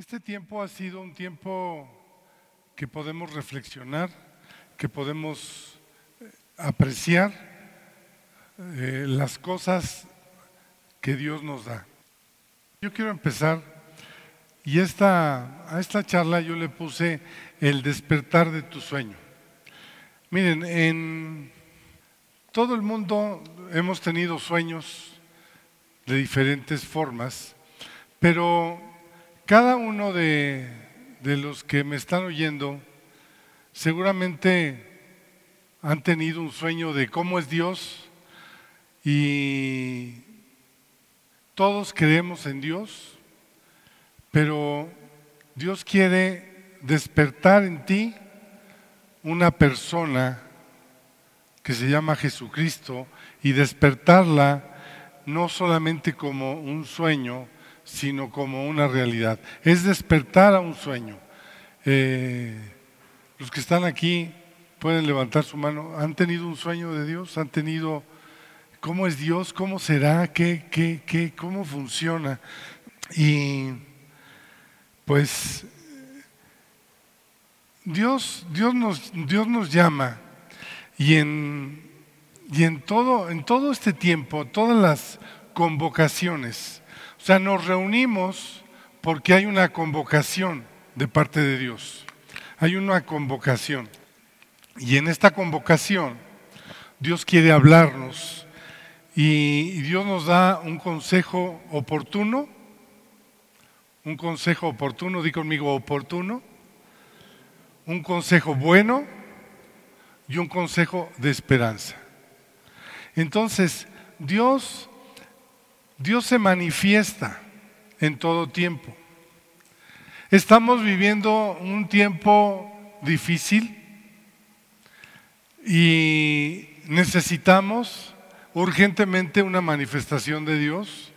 Este tiempo ha sido un tiempo que podemos reflexionar, que podemos eh, apreciar eh, las cosas que Dios nos da. Yo quiero empezar y esta, a esta charla yo le puse el despertar de tu sueño. Miren, en todo el mundo hemos tenido sueños de diferentes formas, pero cada uno de, de los que me están oyendo seguramente han tenido un sueño de cómo es Dios y todos creemos en Dios, pero Dios quiere despertar en ti una persona que se llama Jesucristo y despertarla no solamente como un sueño, sino como una realidad. Es despertar a un sueño. Eh, los que están aquí pueden levantar su mano. ¿Han tenido un sueño de Dios? ¿Han tenido cómo es Dios? ¿Cómo será? ¿Qué, qué, qué, ¿Cómo funciona? Y pues Dios, Dios, nos, Dios nos llama y en, y en, todo, en todo este tiempo, todas las convocaciones, o sea, nos reunimos porque hay una convocación de parte de Dios. Hay una convocación. Y en esta convocación, Dios quiere hablarnos y Dios nos da un consejo oportuno. Un consejo oportuno, di conmigo oportuno. Un consejo bueno y un consejo de esperanza. Entonces, Dios Dios se manifiesta en todo tiempo. Estamos viviendo un tiempo difícil y necesitamos urgentemente una manifestación de Dios.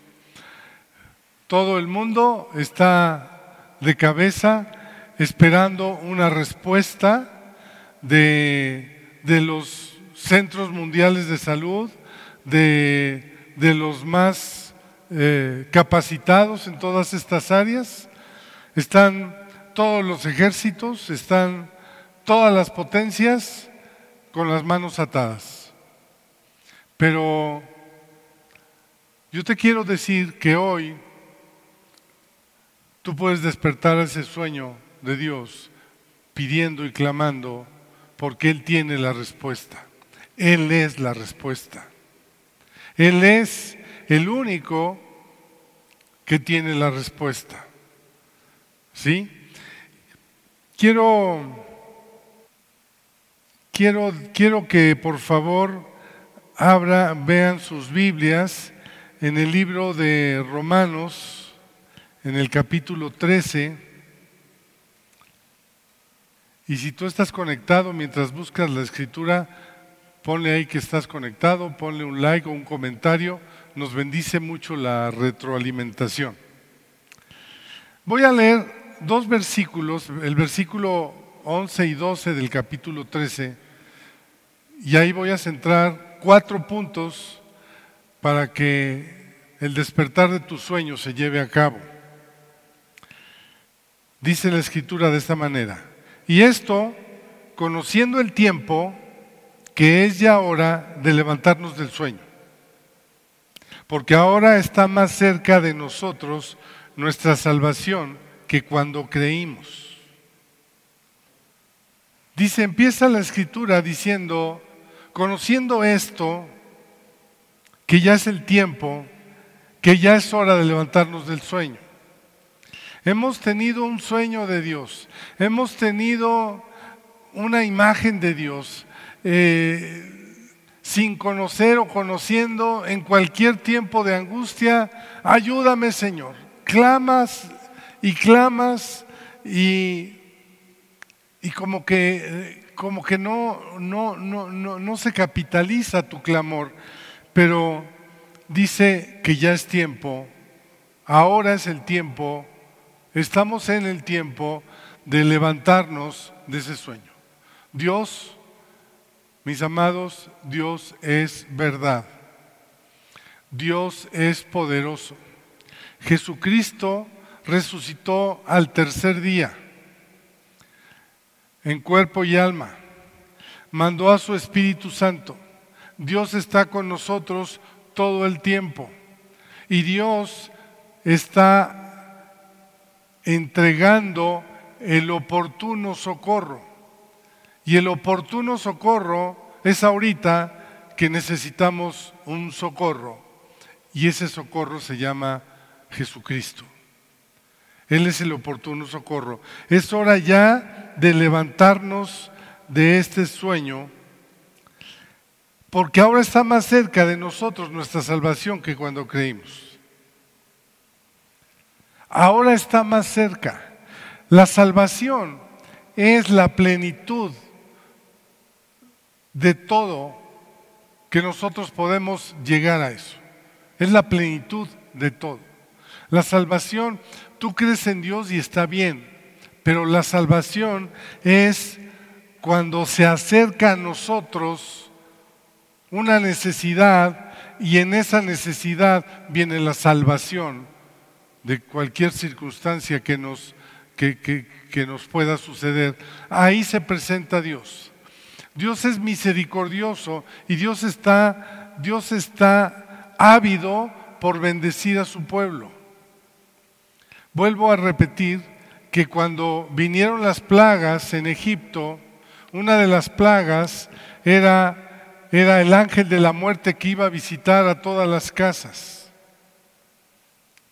Todo el mundo está de cabeza esperando una respuesta de, de los centros mundiales de salud, de, de los más eh, capacitados en todas estas áreas, están todos los ejércitos, están todas las potencias con las manos atadas. Pero yo te quiero decir que hoy tú puedes despertar ese sueño de Dios pidiendo y clamando porque Él tiene la respuesta. Él es la respuesta. Él es el único que tiene la respuesta. ¿Sí? Quiero, quiero, quiero que por favor abra, vean sus Biblias en el libro de Romanos, en el capítulo 13. Y si tú estás conectado mientras buscas la escritura, ponle ahí que estás conectado, ponle un like o un comentario nos bendice mucho la retroalimentación. Voy a leer dos versículos, el versículo 11 y 12 del capítulo 13, y ahí voy a centrar cuatro puntos para que el despertar de tus sueños se lleve a cabo. Dice la escritura de esta manera, y esto conociendo el tiempo que es ya hora de levantarnos del sueño porque ahora está más cerca de nosotros nuestra salvación que cuando creímos. Dice, empieza la escritura diciendo, conociendo esto, que ya es el tiempo, que ya es hora de levantarnos del sueño. Hemos tenido un sueño de Dios, hemos tenido una imagen de Dios. Eh, sin conocer o conociendo, en cualquier tiempo de angustia, ayúdame Señor. Clamas y clamas y, y como que, como que no, no, no, no, no se capitaliza tu clamor, pero dice que ya es tiempo, ahora es el tiempo, estamos en el tiempo de levantarnos de ese sueño. Dios mis amados, Dios es verdad. Dios es poderoso. Jesucristo resucitó al tercer día, en cuerpo y alma. Mandó a su Espíritu Santo. Dios está con nosotros todo el tiempo. Y Dios está entregando el oportuno socorro. Y el oportuno socorro es ahorita que necesitamos un socorro. Y ese socorro se llama Jesucristo. Él es el oportuno socorro. Es hora ya de levantarnos de este sueño, porque ahora está más cerca de nosotros nuestra salvación que cuando creímos. Ahora está más cerca. La salvación es la plenitud de todo que nosotros podemos llegar a eso. Es la plenitud de todo. La salvación, tú crees en Dios y está bien, pero la salvación es cuando se acerca a nosotros una necesidad y en esa necesidad viene la salvación de cualquier circunstancia que nos que, nos pueda suceder. Ahí se presenta Dios. Dios es misericordioso y Dios está, Dios está ávido por bendecir a su pueblo. Vuelvo a repetir que cuando vinieron las plagas en Egipto, una de las plagas era, era el ángel de la muerte que iba a visitar a todas las casas.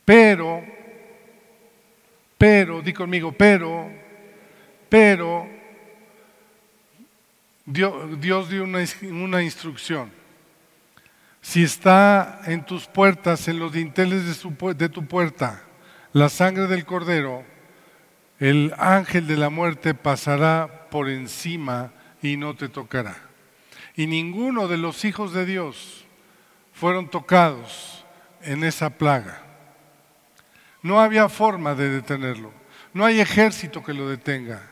Pero pero, di conmigo, pero, pero, Dios, dio una, instrucción. Si está en tus puertas, en los dinteles de, de tu puerta, la sangre del cordero, el ángel de la muerte pasará por encima y no te tocará. Y ninguno de los hijos de Dios fueron tocados en esa plaga. No había forma de detenerlo. No hay ejército que lo detenga.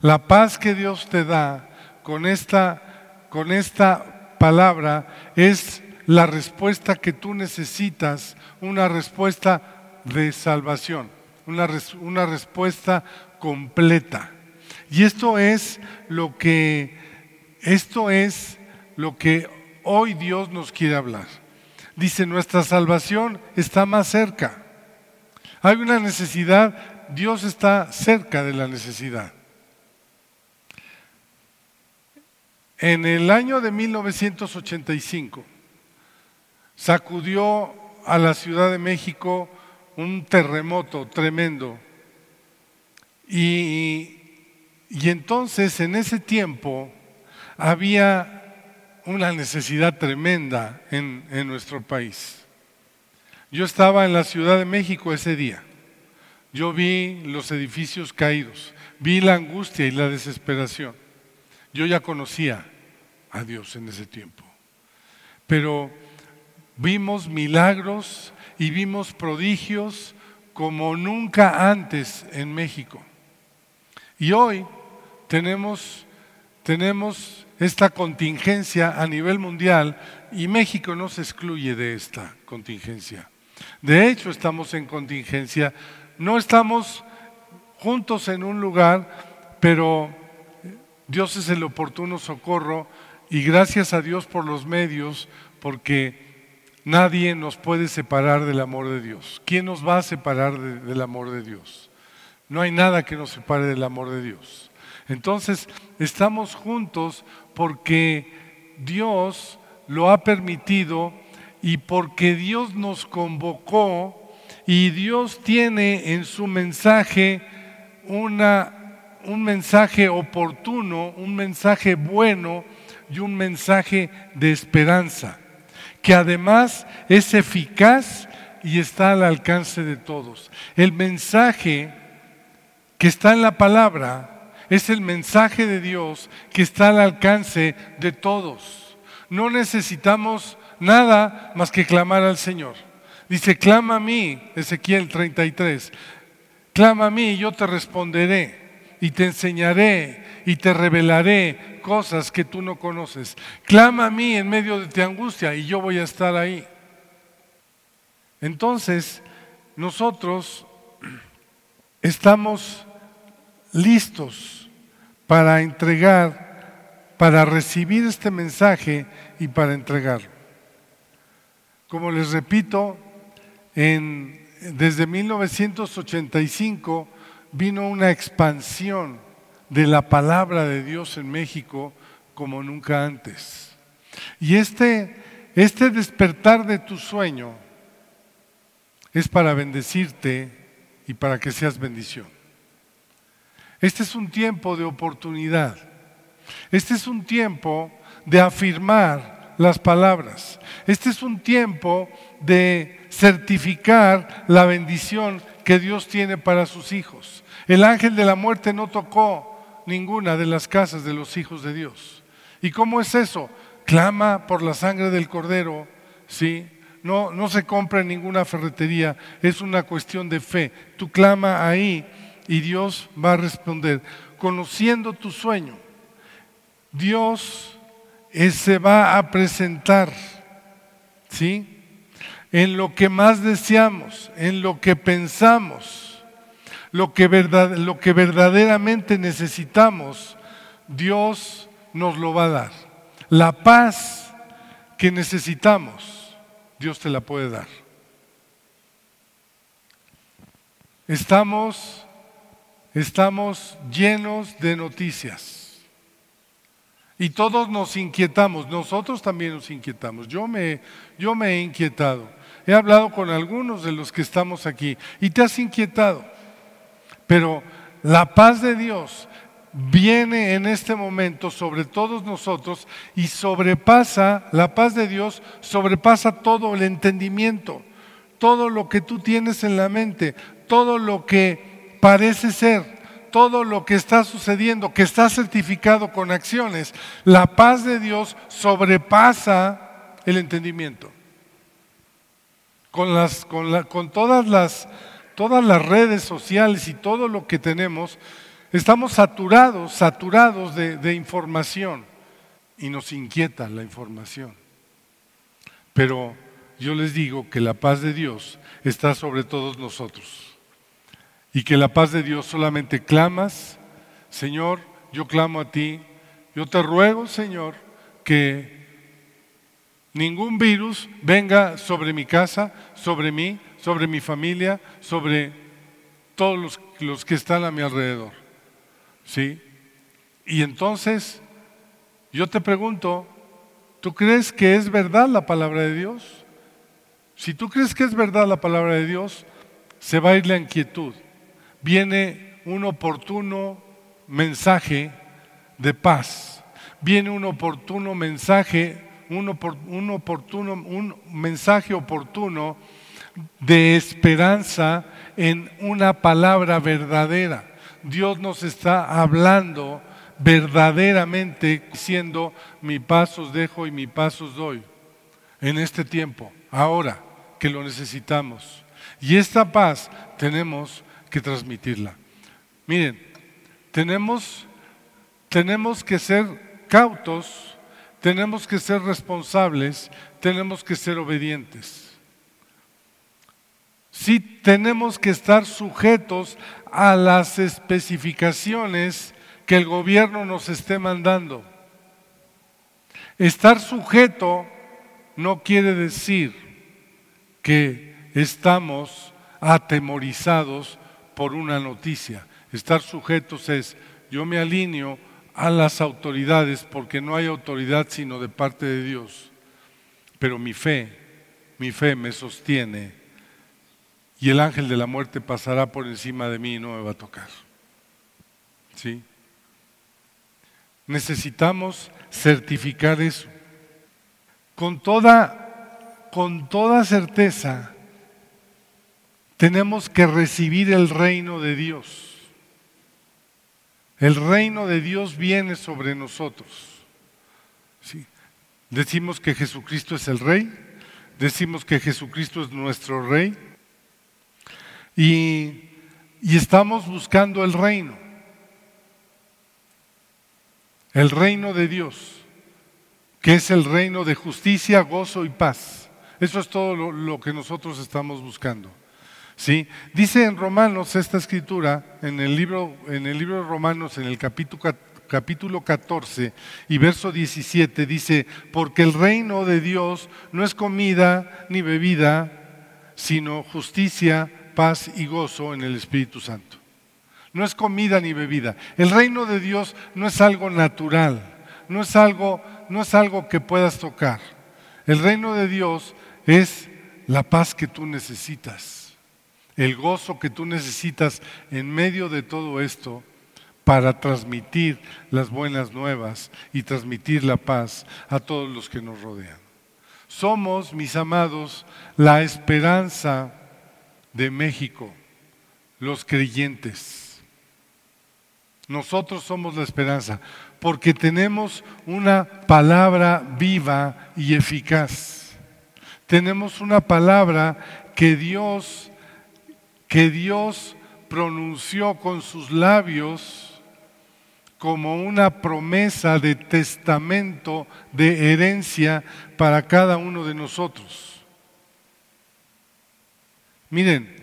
La paz que Dios te da con esta, con esta palabra es la respuesta que tú necesitas, una respuesta de salvación, una, una respuesta completa. Y esto es lo que esto es lo que hoy Dios nos quiere hablar. Dice, nuestra salvación está más cerca. Hay una necesidad, Dios está cerca de la necesidad. En el año de 1985 sacudió a la Ciudad de México un terremoto tremendo. Y, entonces en ese tiempo había una necesidad tremenda en nuestro país. Yo estaba en la Ciudad de México ese día. Yo vi los edificios caídos, vi la angustia y la desesperación. Yo ya conocía a Dios en ese tiempo. Pero vimos milagros y vimos prodigios como nunca antes en México. Y hoy tenemos, tenemos esta contingencia a nivel mundial y México no se excluye de esta contingencia. De hecho, estamos en contingencia. No estamos juntos en un lugar, pero Dios es el oportuno socorro y gracias a Dios por los medios, porque nadie nos puede separar del amor de Dios. ¿Quién nos va a separar del amor de Dios? No hay nada que nos separe del amor de Dios. Entonces, estamos juntos porque Dios lo ha permitido y porque Dios nos convocó y Dios tiene en su mensaje una, un mensaje oportuno, un mensaje bueno y un mensaje de esperanza, que además es eficaz y está al alcance de todos. El mensaje que está en la palabra es el mensaje de Dios que está al alcance de todos. No necesitamos nada más que clamar al Señor. Dice, clama a mí, Ezequiel 33, clama a mí y yo te responderé y te enseñaré y te revelaré cosas que tú no conoces. Clama a mí en medio de tu angustia y yo voy a estar ahí. Entonces, nosotros estamos listos para entregar, para recibir este mensaje y para entregarlo. Como les repito, en, desde 1985 vino una expansión de la palabra de Dios en México como nunca antes. Y este, este despertar de tu sueño es para bendecirte y para que seas bendición. Este es un tiempo de oportunidad. Este es un tiempo de afirmar las palabras. Este es un tiempo de certificar la bendición que Dios tiene para sus hijos. El ángel de la muerte no tocó ninguna de las casas de los hijos de Dios. ¿Y cómo es eso? Clama por la sangre del cordero, ¿sí? No, no se compra en ninguna ferretería, es una cuestión de fe. Tú clama ahí y Dios va a responder. Conociendo tu sueño, Dios se va a presentar, ¿sí? En lo que más deseamos, en lo que pensamos, lo que, lo que verdaderamente necesitamos, Dios nos lo va a dar. La paz que necesitamos, Dios te la puede dar. Estamos, estamos llenos de noticias. Y todos nos inquietamos, nosotros también nos inquietamos. Yo me, yo me he inquietado. He hablado con algunos de los que estamos aquí y te has inquietado. Pero la paz de Dios viene en este momento sobre todos nosotros y sobrepasa, la paz de Dios sobrepasa todo el entendimiento, todo lo que tú tienes en la mente, todo lo que parece ser, todo lo que está sucediendo, que está certificado con acciones. La paz de Dios sobrepasa el entendimiento. Con, las, con, con todas, las, todas las redes sociales y todo lo que tenemos, Estamos saturados, saturados de, información. Y nos inquieta la información. Pero yo les digo que la paz de Dios está sobre todos nosotros. Y que la paz de Dios solamente clamas, Señor, yo clamo a ti, yo te ruego, Señor, que ningún virus venga sobre mi casa, sobre mí, sobre mi familia, sobre todos los, que están a mi alrededor. ¿Sí? Y entonces, yo te pregunto, ¿tú crees que es verdad la palabra de Dios? Si tú crees que es verdad la palabra de Dios, se va a ir la inquietud. Viene un oportuno mensaje de paz. Viene un oportuno mensaje, un, oportuno, un mensaje oportuno de esperanza en una palabra verdadera. Dios nos está hablando verdaderamente diciendo, mi pasos dejo y mi pasos doy en este tiempo, ahora que lo necesitamos. Y esta paz tenemos que transmitirla. Miren, tenemos, tenemos que ser cautos, tenemos que ser responsables, tenemos que ser obedientes. Sí tenemos que estar sujetos a las especificaciones que el gobierno nos esté mandando. Estar sujeto no quiere decir que estamos atemorizados por una noticia. Estar sujetos es, yo me alineo a las autoridades porque no hay autoridad sino de parte de Dios. Pero mi fe, mi fe me sostiene y el ángel de la muerte pasará por encima de mí y no me va a tocar. ¿Sí? Necesitamos certificar eso. Con toda, con toda certeza, tenemos que recibir el reino de Dios. El reino de Dios viene sobre nosotros. ¿Sí? Decimos que Jesucristo es el rey, decimos que Jesucristo es nuestro rey y, estamos buscando el reino, el reino de Dios, que es el reino de justicia, gozo y paz. Eso es todo lo, lo, que nosotros estamos buscando. ¿Sí? Dice en Romanos esta escritura, en el libro, en el libro de Romanos, en el capítulo, capítulo 14 y verso 17, dice, porque el reino de Dios no es comida ni bebida, sino justicia, paz y gozo en el Espíritu Santo. No es comida ni bebida. El reino de Dios no es algo natural, no es algo, no es algo que puedas tocar. El reino de Dios es la paz que tú necesitas el gozo que tú necesitas en medio de todo esto para transmitir las buenas nuevas y transmitir la paz a todos los que nos rodean. Somos, mis amados, la esperanza de México, los creyentes. Nosotros somos la esperanza porque tenemos una palabra viva y eficaz. Tenemos una palabra que Dios que Dios pronunció con sus labios como una promesa de testamento, de herencia para cada uno de nosotros. Miren,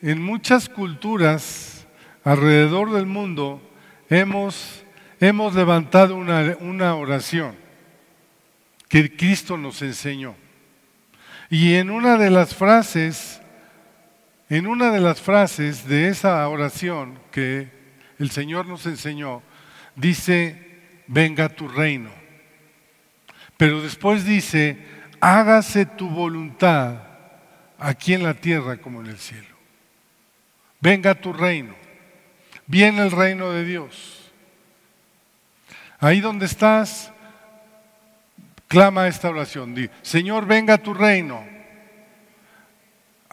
en muchas culturas alrededor del mundo hemos, hemos levantado una, una oración que Cristo nos enseñó. Y en una de las frases en una de las frases de esa oración que el Señor nos enseñó, dice, venga tu reino. Pero después dice, hágase tu voluntad aquí en la tierra como en el cielo. Venga tu reino. Viene el reino de Dios. Ahí donde estás, clama esta oración. Di, Señor, venga tu reino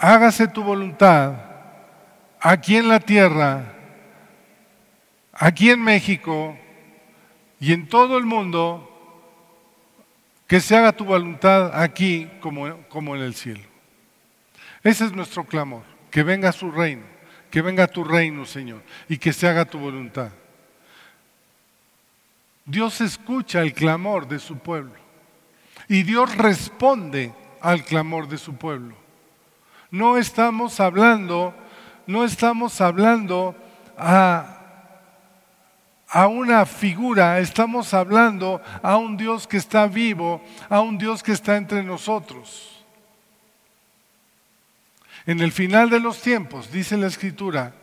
hágase tu voluntad aquí en la tierra, aquí en México y en todo el mundo, que se haga tu voluntad aquí como, como en el cielo. Ese es nuestro clamor, que venga su reino, que venga tu reino, Señor, y que se haga tu voluntad. Dios escucha el clamor de su pueblo y Dios responde al clamor de su pueblo no estamos hablando, no estamos hablando a, a una figura, estamos hablando a un Dios que está vivo, a un Dios que está entre nosotros. En el final de los tiempos, dice la Escritura,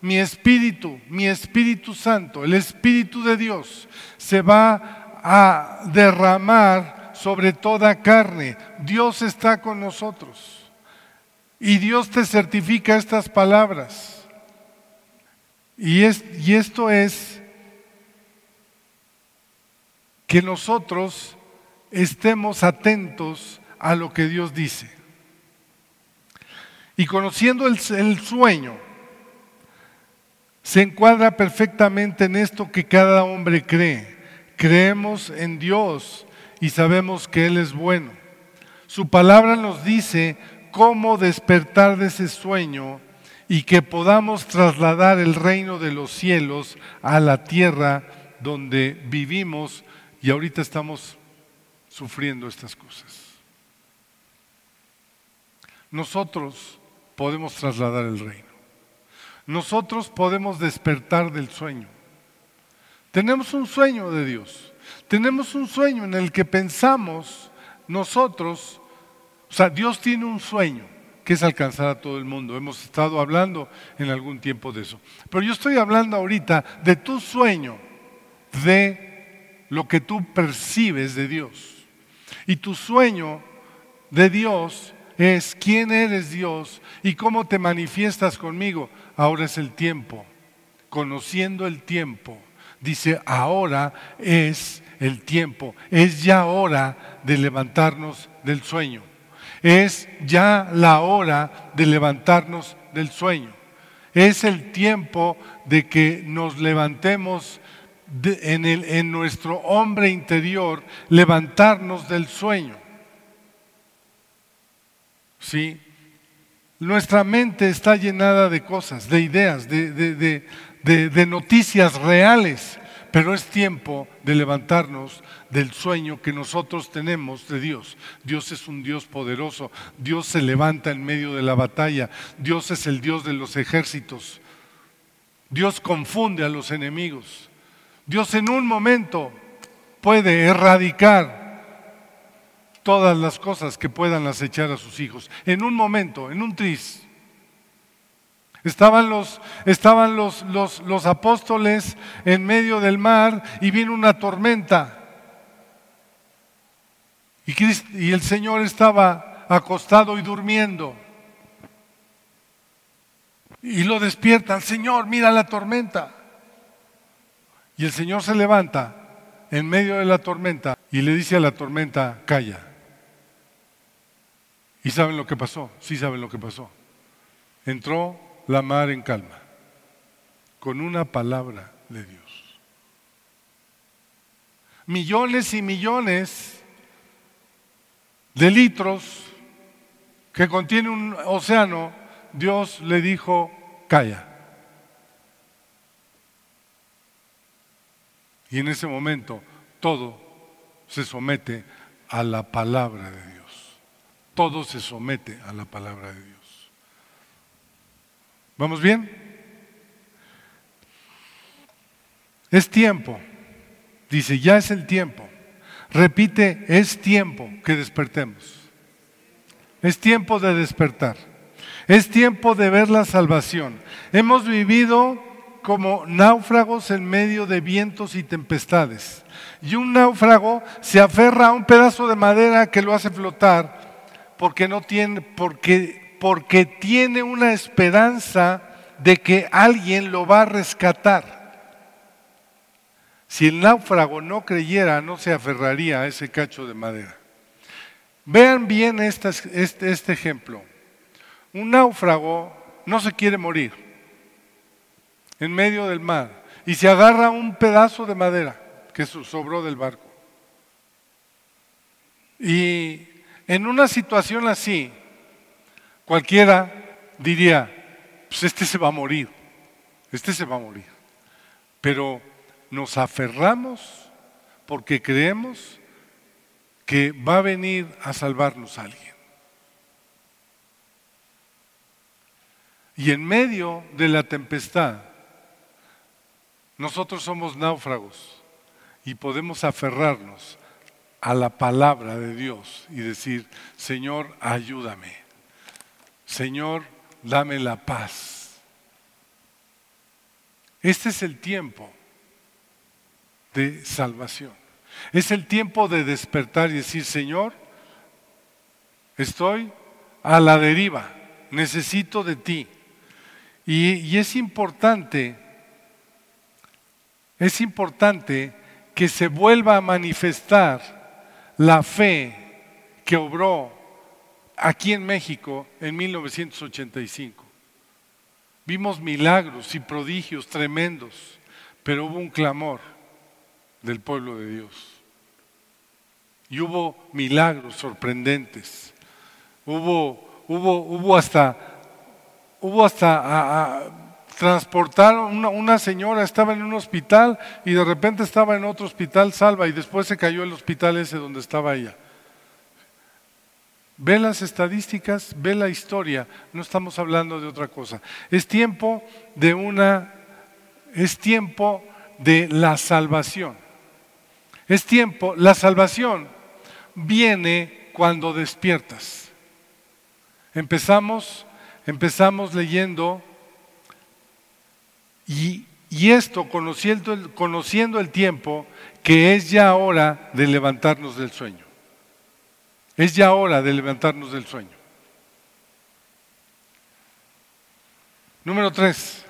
mi espíritu, mi Espíritu Santo, el Espíritu de Dios, se va a derramar sobre toda carne. Dios está con nosotros. Y Dios te certifica estas palabras. Y, y esto es que nosotros estemos atentos a lo que Dios dice. Y conociendo el, el, sueño, se encuadra perfectamente en esto que cada hombre cree. Creemos en Dios y sabemos que Él es bueno. Su palabra nos dice cómo despertar de ese sueño y que podamos trasladar el reino de los cielos a la tierra donde vivimos y ahorita estamos sufriendo estas cosas. Nosotros podemos trasladar el reino. Nosotros podemos despertar del sueño. Tenemos un sueño de Dios. Tenemos un sueño en el que pensamos nosotros o sea, Dios tiene un sueño que es alcanzar a todo el mundo. Hemos estado hablando en algún tiempo de eso. Pero yo estoy hablando ahorita de tu sueño, de lo que tú percibes de Dios. Y tu sueño de Dios es quién eres Dios y cómo te manifiestas conmigo. Ahora es el tiempo, conociendo el tiempo. Dice, ahora es el tiempo, es ya hora de levantarnos del sueño. Es ya la hora de levantarnos del sueño. Es el tiempo de que nos levantemos en, en nuestro hombre interior, levantarnos del sueño. ¿Sí? Nuestra mente está llenada de cosas, de ideas, de, de, de, de, noticias reales, pero es tiempo de levantarnos del sueño que nosotros tenemos de Dios. Dios es un Dios poderoso, Dios se levanta en medio de la batalla, Dios es el Dios de los ejércitos, Dios confunde a los enemigos, Dios en un momento puede erradicar todas las cosas que puedan acechar a sus hijos, en un momento, en un tris. Estaban los, estaban los, los, los apóstoles en medio del mar y vino una tormenta. Y, y el Señor estaba acostado y durmiendo. Y lo despiertan, Señor, mira la tormenta. Y el Señor se levanta en medio de la tormenta y le dice a la tormenta, calla. ¿Y saben lo que pasó? Sí saben lo que pasó. Entró la mar en calma, con una palabra de Dios. Millones y millones de litros que contiene un océano, Dios le dijo, calla. Y en ese momento todo se somete a la palabra de Dios. Todo se somete a la palabra de Dios. ¿Vamos bien? Es tiempo. Dice, ya es el tiempo. Repite, es tiempo que despertemos. Es tiempo de despertar. Es tiempo de ver la salvación. Hemos vivido como náufragos en medio de vientos y tempestades. Y un náufrago se aferra a un pedazo de madera que lo hace flotar porque no tiene, porque porque tiene una esperanza de que alguien lo va a rescatar. Si el náufrago no creyera, no se aferraría a ese cacho de madera. Vean bien este, este, ejemplo. Un náufrago no se quiere morir en medio del mar y se agarra un pedazo de madera que sobró del barco. Y en una situación así, Cualquiera diría, pues este se va a morir, este se va a morir. Pero nos aferramos porque creemos que va a venir a salvarnos alguien. Y en medio de la tempestad, nosotros somos náufragos y podemos aferrarnos a la palabra de Dios y decir, Señor, ayúdame. Señor, dame la paz. Este es el tiempo de salvación. Es el tiempo de despertar y decir, Señor, estoy a la deriva, necesito de ti. Y, es importante, es importante que se vuelva a manifestar la fe que obró aquí en México en 1985. Vimos milagros y prodigios tremendos, pero hubo un clamor del pueblo de Dios. Y hubo milagros sorprendentes. Hubo, hubo, hubo hasta, hubo hasta transportaron, una, una, señora estaba en un hospital y de repente estaba en otro hospital salva y después se cayó el hospital ese donde estaba ella. Ve las estadísticas, ve la historia, no estamos hablando de otra cosa. Es tiempo de una, es tiempo de la salvación. Es tiempo, la salvación viene cuando despiertas. Empezamos, empezamos leyendo y, y esto conociendo conociendo el tiempo que es ya hora de levantarnos del sueño. Es ya hora de levantarnos del sueño. Número tres,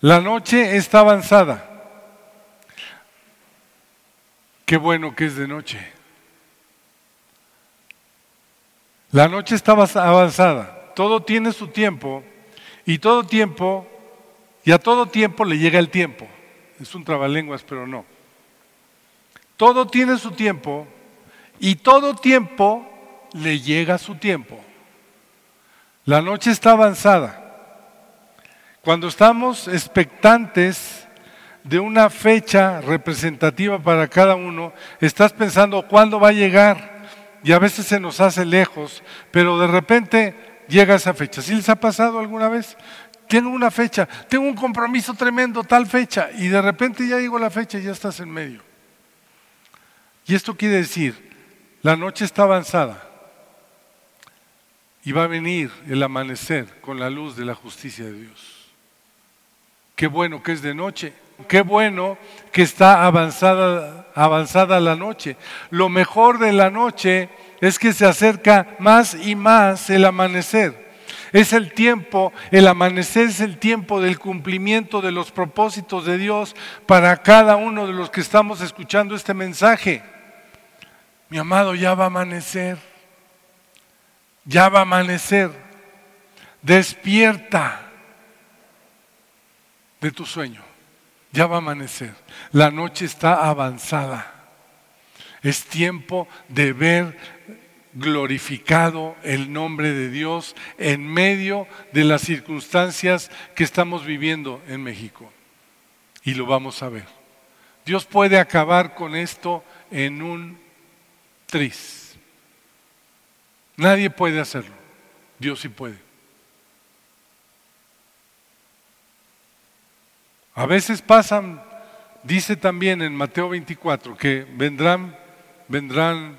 la noche está avanzada. Qué bueno que es de noche. La noche está avanzada. Todo tiene su tiempo y todo tiempo, y a todo tiempo le llega el tiempo. Es un trabalenguas, pero no. Todo tiene su tiempo y todo tiempo le llega su tiempo. La noche está avanzada. Cuando estamos expectantes, de una fecha representativa para cada uno, estás pensando cuándo va a llegar y a veces se nos hace lejos, pero de repente llega esa fecha. ¿Sí les ha pasado alguna vez? Tengo una fecha, tengo un compromiso tremendo, tal fecha, y de repente ya llegó la fecha y ya estás en medio. Y esto quiere decir, la noche está avanzada y va a venir el amanecer con la luz de la justicia de Dios. Qué bueno que es de noche, qué bueno que está avanzada, avanzada la noche. Lo mejor de la noche es que se acerca más y más el amanecer. Es el tiempo, el amanecer es el tiempo del cumplimiento de los propósitos de Dios para cada uno de los que estamos escuchando este mensaje. Mi amado, ya va a amanecer. Ya va a amanecer. Despierta de tu sueño. Ya va a amanecer. La noche está avanzada. Es tiempo de ver glorificado el nombre de Dios en medio de las circunstancias que estamos viviendo en México. Y lo vamos a ver. Dios puede acabar con esto en un tris. Nadie puede hacerlo. Dios sí puede. A veces pasan, dice también en Mateo 24, que vendrán, vendrán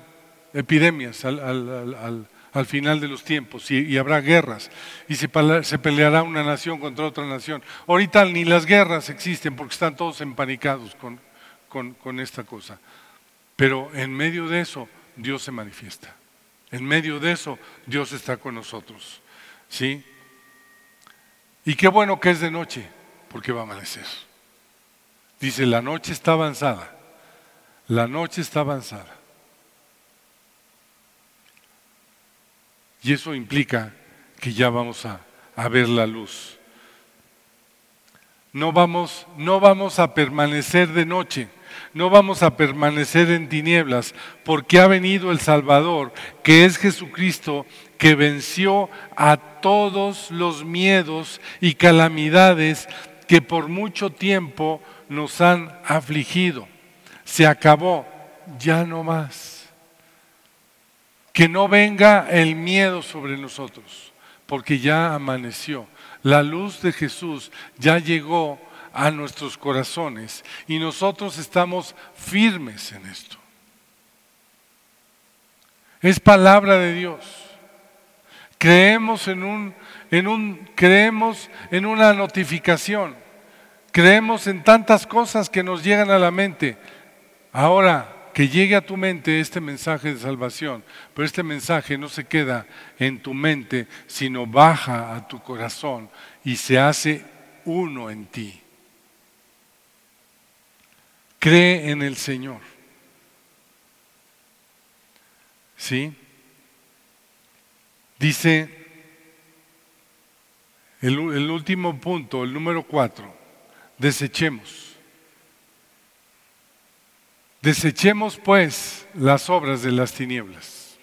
epidemias al, final de los tiempos y, habrá guerras y se, se, peleará una nación contra otra nación. Ahorita ni las guerras existen porque están todos empanicados con, con esta cosa. Pero en medio de eso Dios se manifiesta. En medio de eso, Dios está con nosotros. ¿Sí? Y qué bueno que es de noche, porque va a amanecer. Dice, la noche está avanzada. La noche está avanzada. Y eso implica que ya vamos a, a ver la luz. No vamos, no vamos a permanecer de noche no vamos a permanecer en tinieblas, porque ha venido el Salvador, que es Jesucristo, que venció a todos los miedos y calamidades que por mucho tiempo nos han afligido. Se acabó, ya no más. Que no venga el miedo sobre nosotros, porque ya amaneció. La luz de Jesús ya llegó a nuestros corazones y nosotros estamos firmes en esto. Es palabra de Dios. Creemos en un, en un, creemos en una notificación. Creemos en tantas cosas que nos llegan a la mente. Ahora, que llegue a tu mente este mensaje de salvación, pero este mensaje no se queda en tu mente, sino baja a tu corazón y se hace uno en ti. Cree en el Señor. ¿Sí? Dice el, el, último punto, el número cuatro, desechemos. Desechemos pues las obras de las tinieblas.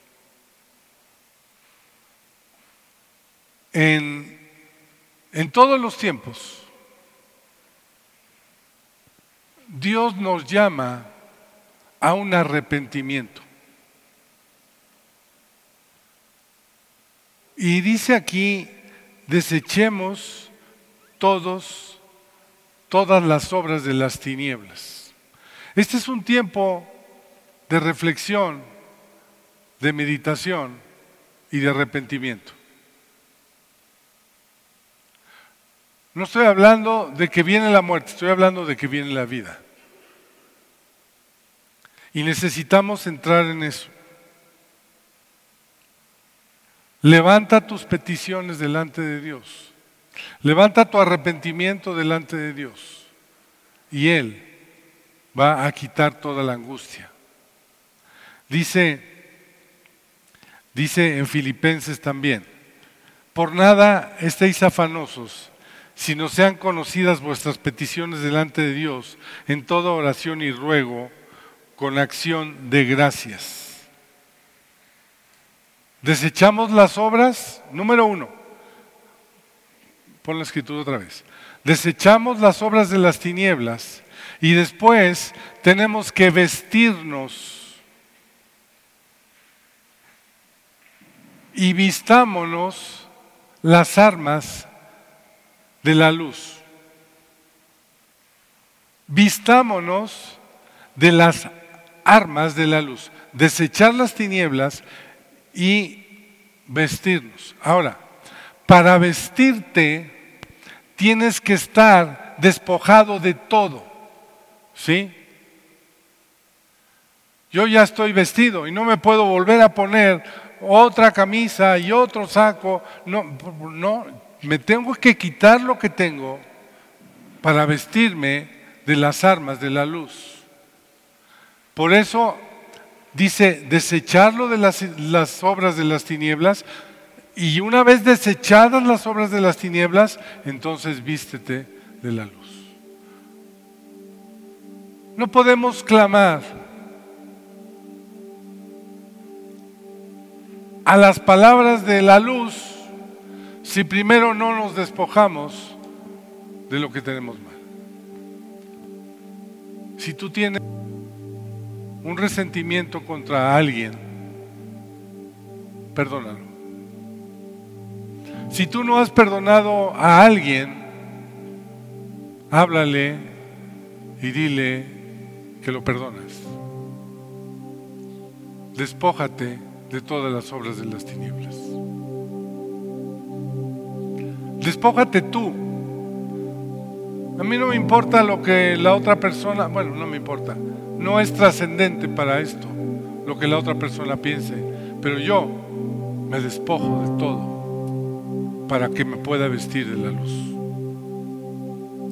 En, en todos los tiempos, Dios nos llama a un arrepentimiento. Y dice aquí, desechemos todos, todas las obras de las tinieblas. Este es un tiempo de reflexión, de meditación y de arrepentimiento. No estoy hablando de que viene la muerte, estoy hablando de que viene la vida. Y necesitamos entrar en eso. Levanta tus peticiones delante de Dios. Levanta tu arrepentimiento delante de Dios. Y Él va a quitar toda la angustia. Dice, dice en Filipenses también, por nada estéis afanosos sino sean conocidas vuestras peticiones delante de Dios en toda oración y ruego con acción de gracias. Desechamos las obras, número uno, pon la escritura otra vez, desechamos las obras de las tinieblas Y después tenemos que vestirnos y vistámonos las armas de la luz. Vistámonos de las armas de la luz, desechar las tinieblas y vestirnos. Ahora, para vestirte tienes que estar despojado de todo. ¿Sí? Yo ya estoy vestido y no me puedo volver a poner otra camisa y otro saco. No, no, me tengo que quitar lo que tengo para vestirme de las armas de la luz. Por eso dice, desecharlo de las, obras de las tinieblas, y una vez desechadas las obras de las tinieblas, entonces vístete de la luz. No podemos clamar a las palabras de la luz si primero no nos despojamos de lo que tenemos mal. Si tú tienes un resentimiento contra alguien, perdónalo. Si tú no has perdonado a alguien, háblale y dile que lo perdonas. Despójate de todas las obras de las tinieblas. Despójate tú. A mí no me importa lo que la otra persona, bueno, no me importa. No es trascendente para esto lo que la otra persona piense, pero yo me despojo de todo para que me pueda vestir de la luz.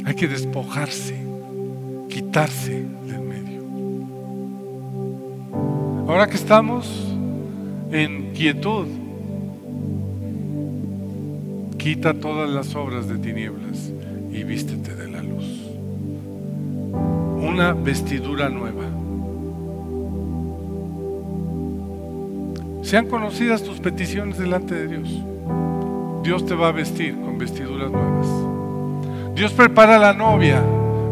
Hay que despojarse, quitarse del medio. Ahora que estamos en quietud, quita todas las obras de tinieblas y vístete de la luz una vestidura nueva. Sean conocidas tus peticiones delante de Dios. Dios te va a vestir con vestiduras nuevas. Dios prepara a la novia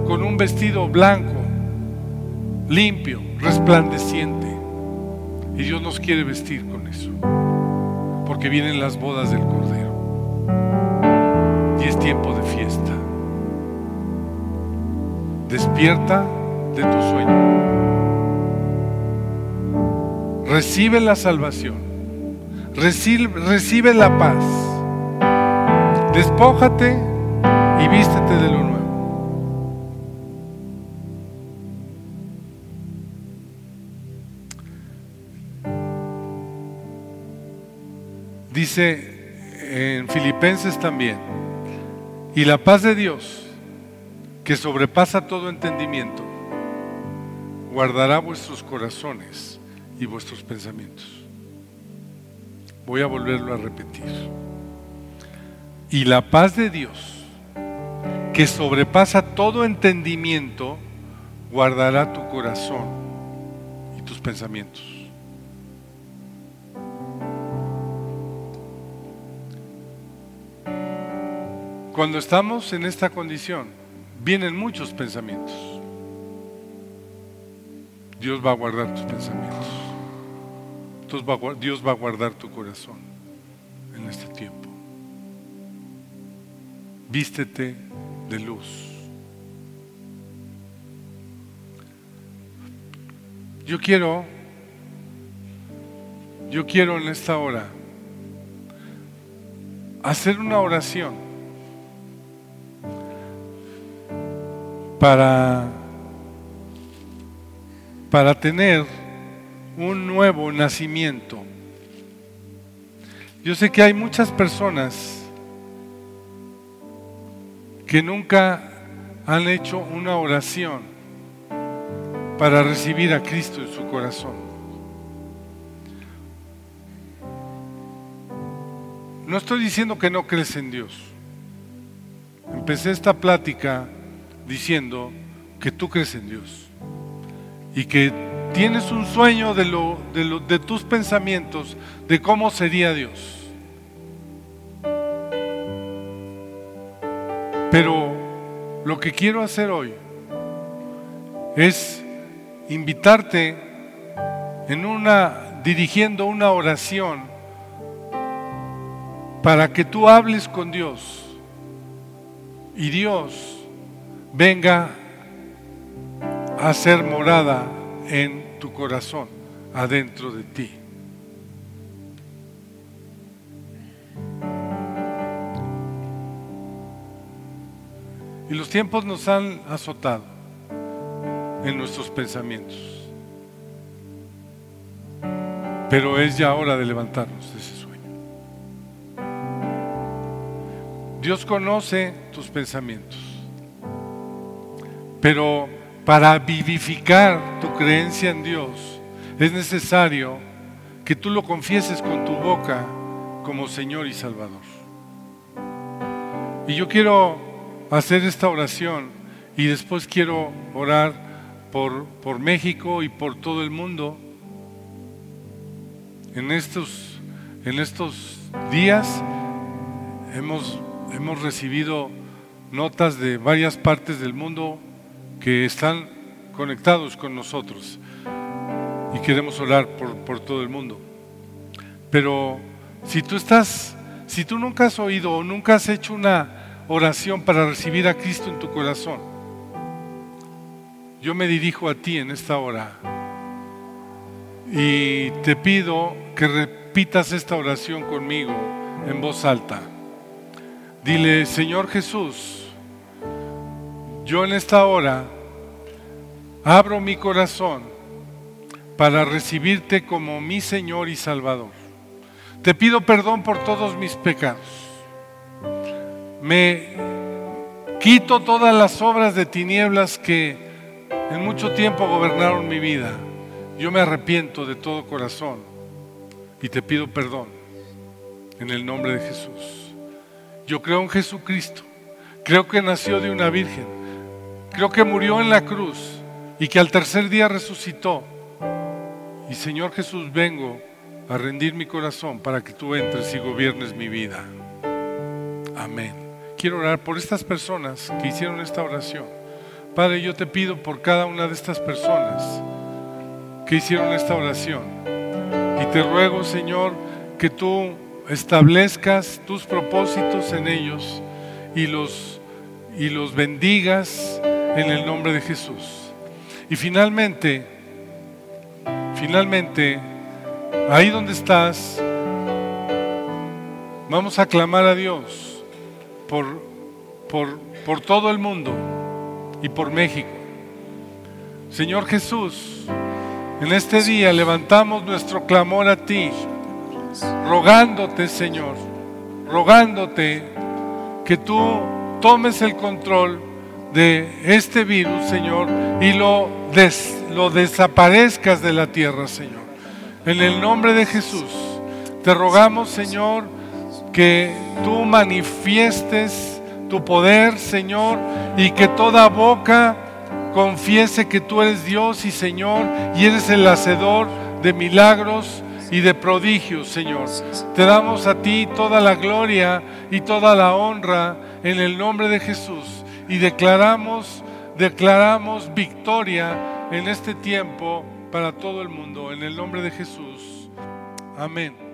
con un vestido blanco, limpio, resplandeciente. Y Dios nos quiere vestir con eso. Porque vienen las bodas del Cordero. Tiempo de fiesta. Despierta de tu sueño. Recibe la salvación. Recibe, recibe la paz. Despójate y vístete de lo nuevo. Dice en Filipenses también, y la paz de Dios, que sobrepasa todo entendimiento, guardará vuestros corazones y vuestros pensamientos. Voy a volverlo a repetir. Y la paz de Dios, que sobrepasa todo entendimiento, guardará tu corazón y tus pensamientos. Cuando estamos en esta condición, vienen muchos pensamientos. Dios va a guardar tus pensamientos. Dios va a guardar tu corazón en este tiempo. Vístete de luz. Yo quiero, yo quiero en esta hora hacer una oración para, para tener un nuevo nacimiento. Yo sé que hay muchas personas que nunca han hecho una oración para recibir a Cristo en su corazón. No estoy diciendo que no crees en Dios. Empecé esta plática diciendo que tú crees en Dios y que tienes un sueño de, lo, de, de tus pensamientos de cómo sería Dios. Pero lo que quiero hacer hoy es invitarte en una dirigiendo una oración para que tú hables con Dios y Dios venga a hacer morada en tu corazón, adentro de ti. Y los tiempos nos han azotado en nuestros pensamientos. Pero es ya hora de levantarnos de ese sueño. Dios conoce tus pensamientos. Pero para vivificar tu creencia en Dios es necesario que tú lo confieses con tu boca como Señor y Salvador. Y yo quiero hacer esta oración y después quiero orar por, por México y por todo el mundo. En estos, en estos días hemos, hemos recibido notas de varias partes del mundo que están conectados con nosotros y queremos orar por, por todo el mundo. Pero si tú estás, si tú nunca has oído o nunca has hecho una oración para recibir a Cristo en tu corazón. Yo me dirijo a ti en esta hora y te pido que repitas esta oración conmigo en voz alta. Dile, Señor Jesús, yo en esta hora abro mi corazón para recibirte como mi Señor y Salvador. Te pido perdón por todos mis pecados me quito todas las obras de tinieblas que en mucho tiempo gobernaron mi vida. Yo me arrepiento de todo corazón y te pido perdón en el nombre de Jesús. Yo creo en Jesucristo, creo que nació de una virgen, creo que murió en la cruz y que al tercer día resucitó. Y Señor Jesús, vengo a rendir mi corazón para que tú entres y gobiernes mi vida. Amén quiero orar por estas personas que hicieron esta oración. Padre, yo te pido por cada una de estas personas que hicieron esta oración. Y te ruego, Señor, que tú establezcas tus propósitos en ellos y los, y los bendigas en el nombre de Jesús. Y finalmente, finalmente, ahí donde estás, vamos a clamar a Dios por, por, por todo el mundo y por México. Señor Jesús, en este día levantamos nuestro clamor a ti, rogándote, Señor, rogándote que tú tomes el control de este virus, Señor, y lo, lo desaparezcas de la tierra, Señor. En el nombre de Jesús, te rogamos, Señor, que tú manifiestes tu poder, Señor, y que toda boca confiese que tú eres Dios y Señor, y eres el hacedor de milagros y de prodigios, Señor. Te damos a ti toda la gloria y toda la honra en el nombre de Jesús y declaramos declaramos victoria en este tiempo para todo el mundo en el nombre de Jesús. Amén.